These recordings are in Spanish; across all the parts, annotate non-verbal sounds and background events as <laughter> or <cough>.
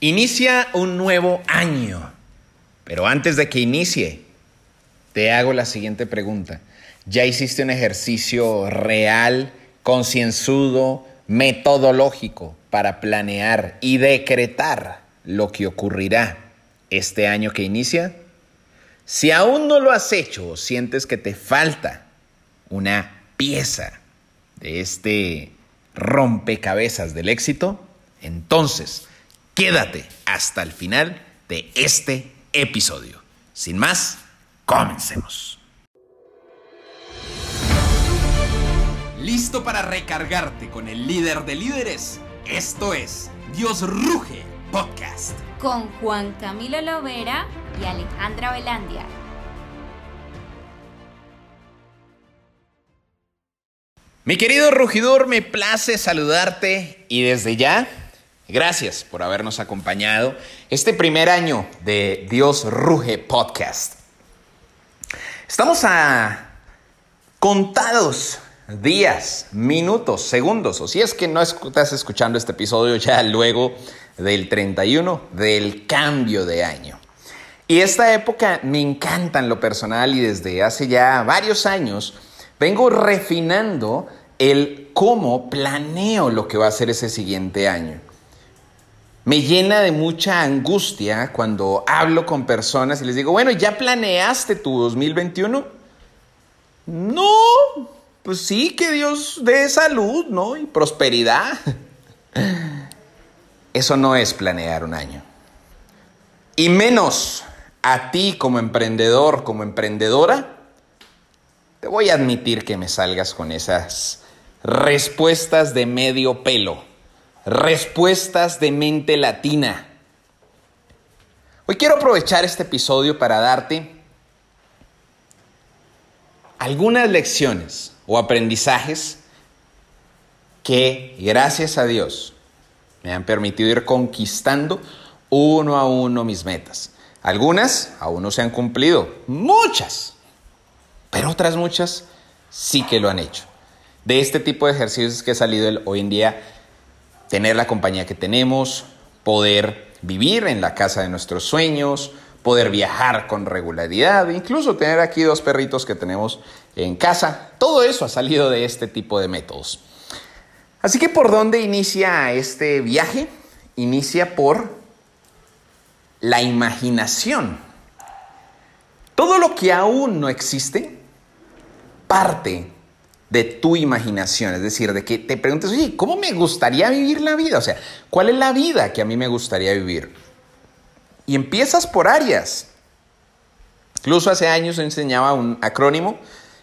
Inicia un nuevo año, pero antes de que inicie, te hago la siguiente pregunta. ¿Ya hiciste un ejercicio real, concienzudo, metodológico para planear y decretar lo que ocurrirá este año que inicia? Si aún no lo has hecho o sientes que te falta una pieza de este rompecabezas del éxito, entonces quédate hasta el final de este episodio. Sin más, comencemos. ¿Listo para recargarte con el líder de líderes? Esto es Dios Ruge Podcast. Con Juan Camilo Lovera y Alejandra Velandia. Mi querido rugidor, me place saludarte y desde ya, gracias por habernos acompañado este primer año de Dios Ruge Podcast. Estamos a contados días, minutos, segundos, o si es que no estás escuchando este episodio ya luego del 31 del cambio de año. Y esta época me encanta en lo personal y desde hace ya varios años vengo refinando el cómo planeo lo que va a ser ese siguiente año. Me llena de mucha angustia cuando hablo con personas y les digo, bueno, ¿ya planeaste tu 2021? No, pues sí, que Dios dé salud, ¿no? Y prosperidad. <laughs> Eso no es planear un año. Y menos a ti como emprendedor, como emprendedora, te voy a admitir que me salgas con esas respuestas de medio pelo, respuestas de mente latina. Hoy quiero aprovechar este episodio para darte algunas lecciones o aprendizajes que, gracias a Dios, me han permitido ir conquistando uno a uno mis metas. Algunas aún no se han cumplido, muchas, pero otras muchas sí que lo han hecho. De este tipo de ejercicios que ha salido hoy en día, tener la compañía que tenemos, poder vivir en la casa de nuestros sueños, poder viajar con regularidad, incluso tener aquí dos perritos que tenemos en casa. Todo eso ha salido de este tipo de métodos. Así que ¿por dónde inicia este viaje? Inicia por la imaginación. Todo lo que aún no existe parte de tu imaginación, es decir, de que te preguntes, oye, ¿cómo me gustaría vivir la vida? O sea, ¿cuál es la vida que a mí me gustaría vivir? Y empiezas por áreas. Incluso hace años enseñaba un acrónimo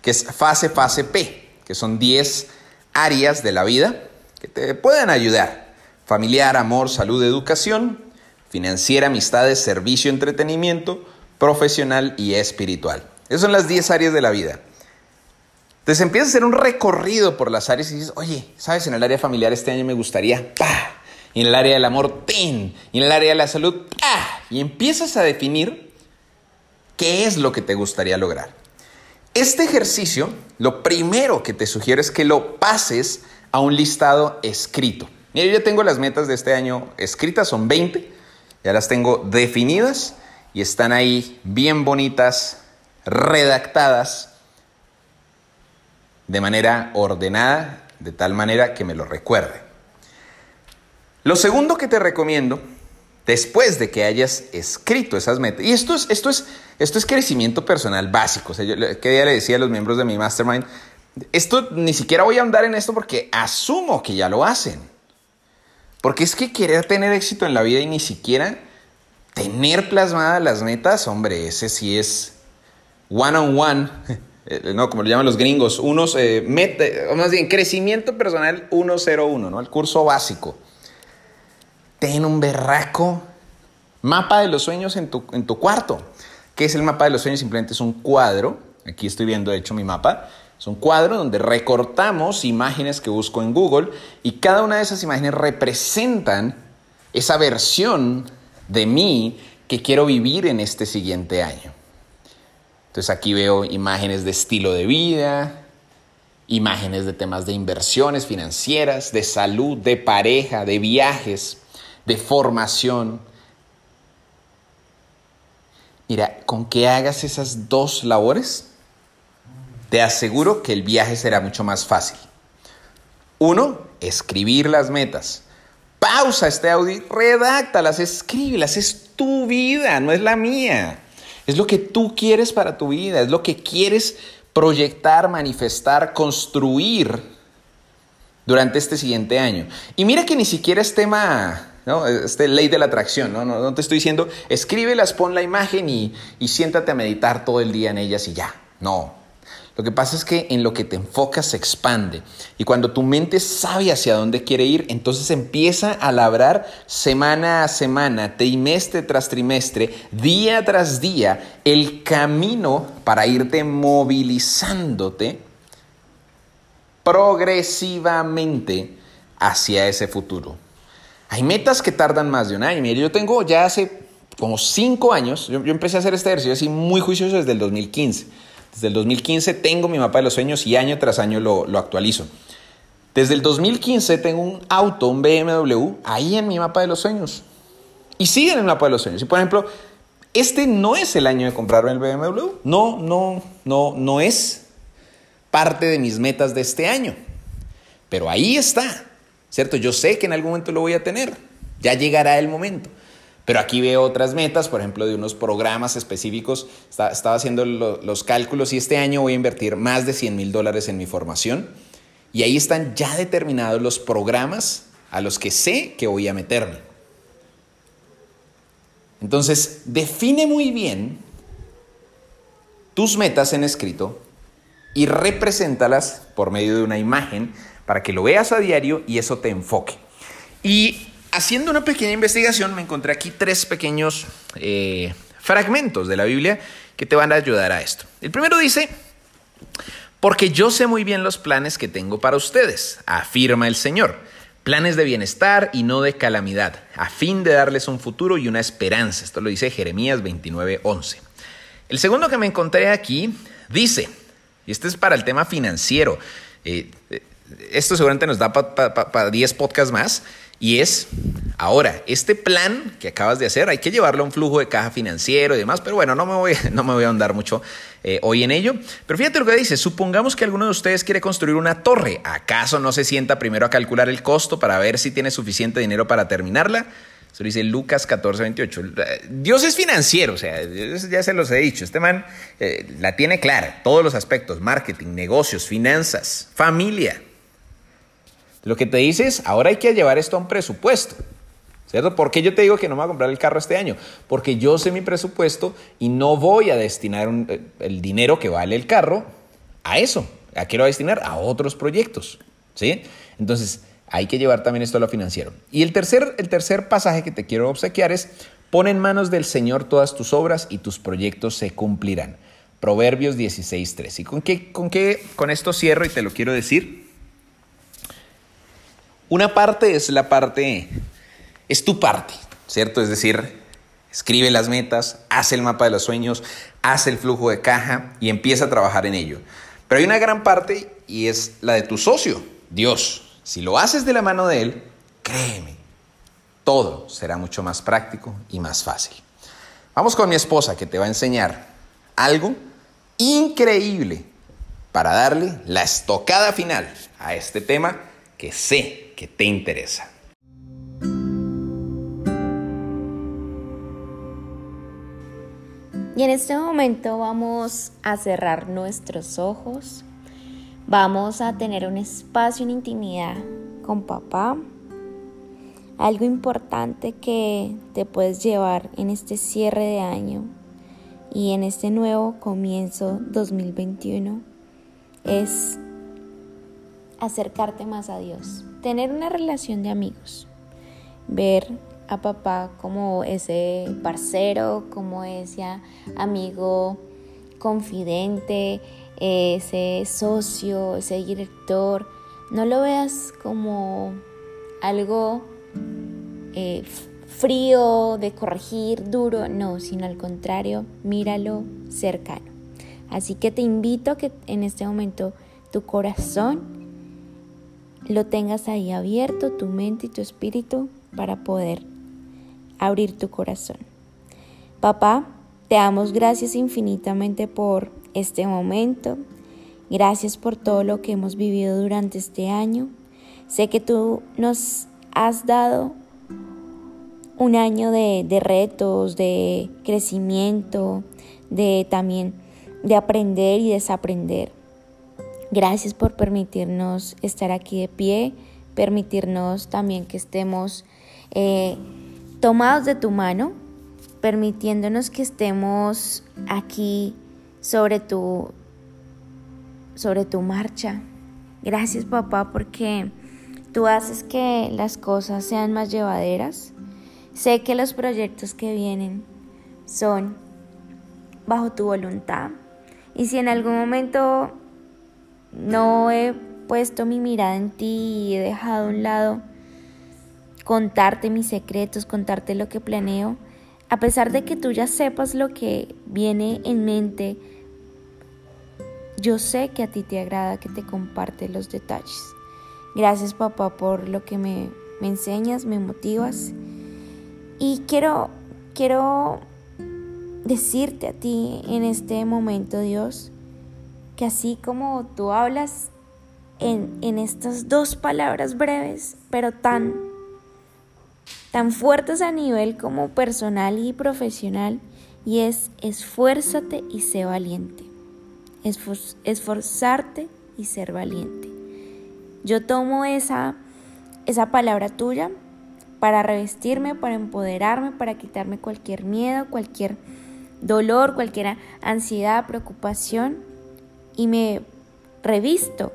que es fase, fase P, que son 10 áreas de la vida que te pueden ayudar. Familiar, amor, salud, educación, financiera, amistades, servicio, entretenimiento, profesional y espiritual. Esas son las 10 áreas de la vida. Entonces empiezas a hacer un recorrido por las áreas y dices, oye, ¿sabes? En el área familiar este año me gustaría, ¡pah! Y en el área del amor, ¡tin! Y en el área de la salud, ¡pah! Y empiezas a definir qué es lo que te gustaría lograr. Este ejercicio, lo primero que te sugiero es que lo pases a un listado escrito. Mira, yo ya tengo las metas de este año escritas, son 20, ya las tengo definidas y están ahí bien bonitas, redactadas de manera ordenada, de tal manera que me lo recuerde. Lo segundo que te recomiendo después de que hayas escrito esas metas. Y esto es, esto es, esto es crecimiento personal básico. O sea, yo que día le decía a los miembros de mi mastermind, esto ni siquiera voy a andar en esto porque asumo que ya lo hacen. Porque es que querer tener éxito en la vida y ni siquiera tener plasmadas las metas, hombre, ese sí es one on one, eh, no, como lo llaman los gringos, unos, eh, meta, más bien, crecimiento personal 101, ¿no? El curso básico ten un berraco mapa de los sueños en tu, en tu cuarto. ¿Qué es el mapa de los sueños? Simplemente es un cuadro. Aquí estoy viendo, de hecho, mi mapa. Es un cuadro donde recortamos imágenes que busco en Google y cada una de esas imágenes representan esa versión de mí que quiero vivir en este siguiente año. Entonces aquí veo imágenes de estilo de vida, imágenes de temas de inversiones financieras, de salud, de pareja, de viajes, de formación. Mira, con que hagas esas dos labores, te aseguro que el viaje será mucho más fácil. Uno, escribir las metas. Pausa este audio redáctalas, escríbelas. Es tu vida, no es la mía. Es lo que tú quieres para tu vida, es lo que quieres proyectar, manifestar, construir durante este siguiente año. Y mira que ni siquiera es tema, ¿no? Este ley de la atracción, ¿no? No, te estoy diciendo, escríbelas, pon la imagen y, y siéntate a meditar todo el día en ellas y ya. No, lo que pasa es que en lo que te enfocas se expande y cuando tu mente sabe hacia dónde quiere ir, entonces empieza a labrar semana a semana, trimestre tras trimestre, día tras día, el camino para irte movilizándote progresivamente hacia ese futuro. Hay metas que tardan más de un año. Mire, yo tengo ya hace como cinco años, yo, yo empecé a hacer este ejercicio así muy juicioso desde el 2015 desde el 2015 tengo mi mapa de los sueños y año tras año lo, actualizo. Desde el 2015 tengo un auto, un BMW, ahí en mi mapa de los sueños. Y sigue en el mapa de los sueños. Y por ejemplo, este no es el año de comprarme el BMW. No, no, no, no es parte de mis metas de este año. Pero ahí está, ¿cierto? Yo sé que en algún momento lo voy a tener. Ya llegará el momento. Pero aquí veo otras metas, por ejemplo, de unos programas específicos. estaba haciendo los cálculos y este año voy a invertir más de 100 mil dólares en mi formación. Y ahí están ya determinados los programas a los que sé que voy a meterme. Entonces, define muy bien tus metas en escrito y represéntalas por medio de una imagen para que lo veas a diario y eso te enfoque. Y haciendo una pequeña investigación me encontré aquí tres pequeños eh, fragmentos de la Biblia que te van a ayudar a esto. El primero dice, porque yo sé muy bien los planes que tengo para ustedes, afirma el Señor, planes de bienestar y no de calamidad, a fin de darles un futuro y una esperanza. Esto lo dice Jeremías 29:11. El segundo que me encontré aquí dice, y este es para el tema financiero, eh, eh, esto seguramente nos da para 10 podcasts más, y es, ahora, este plan que acabas de hacer, hay que llevarlo a un flujo de caja financiero y demás, pero bueno, no me voy, <laughs> no me voy a ahondar mucho eh, hoy en ello. Pero fíjate lo que dice, supongamos que alguno de ustedes quiere construir una torre, ¿acaso no se sienta primero a calcular el costo para ver si tiene suficiente dinero para terminarla? Eso dice Lucas 14, 28. Dios es financiero, o sea, ya se los he dicho. Este man eh, la tiene clara, todos los aspectos, marketing, negocios, finanzas, familia. Lo que te dice es, ahora hay que llevar esto a un presupuesto. ¿Cierto? ¿Por qué yo te digo que no me voy a comprar el carro este año? Porque yo sé mi presupuesto y no voy a destinar eh, el dinero que vale el carro a eso. ¿A qué lo voy a destinar? A otros proyectos. ¿Sí? Entonces, hay que llevar también esto a lo financiero. Y el tercer, el tercer pasaje que te quiero obsequiar es, pon en manos del Señor todas tus obras y tus proyectos se cumplirán. Proverbios 16.3. ¿Y con qué, con qué, con esto cierro y te lo quiero decir? Una parte es la parte, es tu parte, ¿cierto? Es decir, escribe las metas, hace el mapa de los sueños, hace el flujo de caja y empieza a trabajar en ello. Pero hay una gran parte y es la de tu socio, Dios. Si lo haces de la mano de Él, créeme, todo será mucho más práctico y más fácil. Vamos con mi esposa que te va a enseñar algo increíble para darle la estocada final a este tema que sé que te interesa. Y en este momento vamos a cerrar nuestros ojos. Vamos a tener un espacio en intimidad con papá. Algo importante que te puedes llevar en este cierre de año y en este nuevo comienzo 2021 es acercarte más a Dios, tener una relación de amigos, ver a papá como ese parcero, como ese amigo confidente, ese socio, ese director. No lo veas como algo eh, frío, de corregir, duro, no, sino al contrario, míralo cercano. Así que te invito a que en este momento tu corazón lo tengas ahí abierto, tu mente y tu espíritu, para poder abrir tu corazón. Papá, te damos gracias infinitamente por este momento. Gracias por todo lo que hemos vivido durante este año. Sé que tú nos has dado un año de, de retos, de crecimiento, de también de aprender y desaprender. Gracias por permitirnos estar aquí de pie, permitirnos también que estemos eh, tomados de tu mano, permitiéndonos que estemos aquí sobre tu, sobre tu marcha. Gracias papá porque tú haces que las cosas sean más llevaderas. Sé que los proyectos que vienen son bajo tu voluntad. Y si en algún momento no he puesto mi mirada en ti y he dejado a un lado contarte mis secretos, contarte lo que planeo, a pesar de que tú ya sepas lo que viene en mente, yo sé que a ti te agrada que te comparte los detalles. Gracias papá por lo que me, me enseñas, me motivas. Y quiero, quiero decirte a ti en este momento, Dios, que así como tú hablas en, en estas dos palabras breves, pero tan, tan fuertes a nivel como personal y profesional, y es esfuérzate y sé valiente. esforzarte y ser valiente. Yo tomo esa, esa palabra tuya para revestirme, para empoderarme, para quitarme cualquier miedo, cualquier dolor, cualquier ansiedad, preocupación y me revisto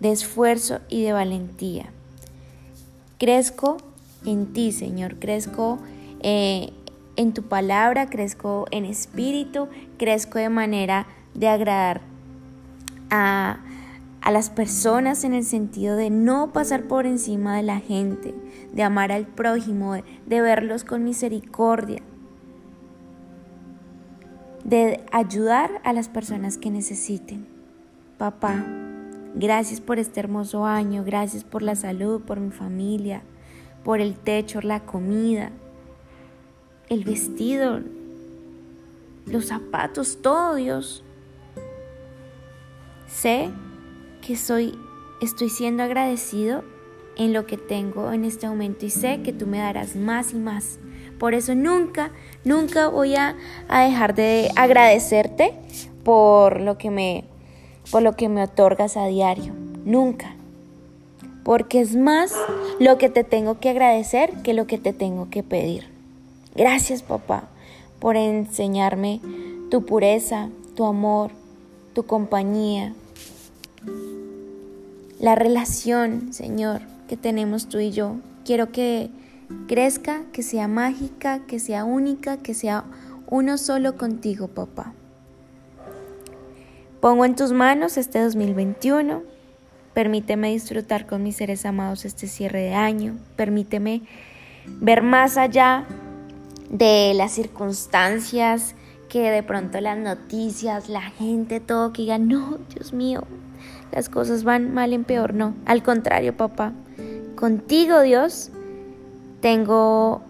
de esfuerzo y de valentía. Crezco en ti, Señor, crezco eh, en tu palabra, crezco en espíritu, crezco de manera de agradar a, a las personas en el sentido de no pasar por encima de la gente, de amar al prójimo, de verlos con misericordia, de ayudar a las personas que necesiten. Papá, gracias por este hermoso año, gracias por la salud, por mi familia, por el techo, la comida, el vestido, los zapatos, todo Dios. Sé que soy, estoy siendo agradecido en lo que tengo en este momento y sé que tú me darás más y más por eso nunca, nunca voy a, dejar de agradecerte por lo que me por lo que me otorgas a diario. Nunca. Porque es más lo que te tengo que agradecer que lo que te tengo que pedir. Gracias, papá, por enseñarme tu pureza, tu amor, tu compañía. La relación, Señor, que tenemos tú y yo. Quiero que crezca, que sea mágica, que sea única, que sea uno solo contigo, papá. Pongo en tus manos este 2021. Permíteme disfrutar con mis seres amados este cierre de año. Permíteme ver más allá de las circunstancias, que de pronto las noticias, la gente, todo que diga, no, Dios mío, las cosas van mal en peor. No, al contrario, papá. Contigo, Dios, tengo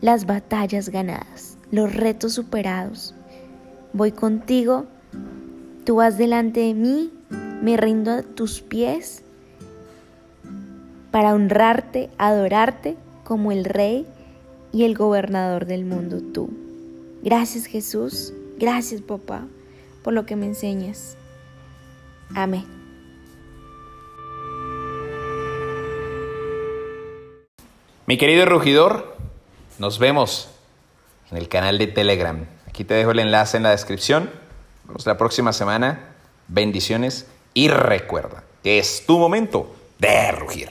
las batallas ganadas, los retos superados. Voy contigo, tú vas delante de mí, me rindo a tus pies para honrarte, adorarte como el rey y el gobernador del mundo tú. Gracias Jesús, gracias papá por lo que me enseñas. Amén. Mi querido rugidor, nos vemos en el canal de Telegram. Aquí te dejo el enlace en la descripción. Nos vemos la próxima semana. Bendiciones y recuerda que es tu momento de rugir.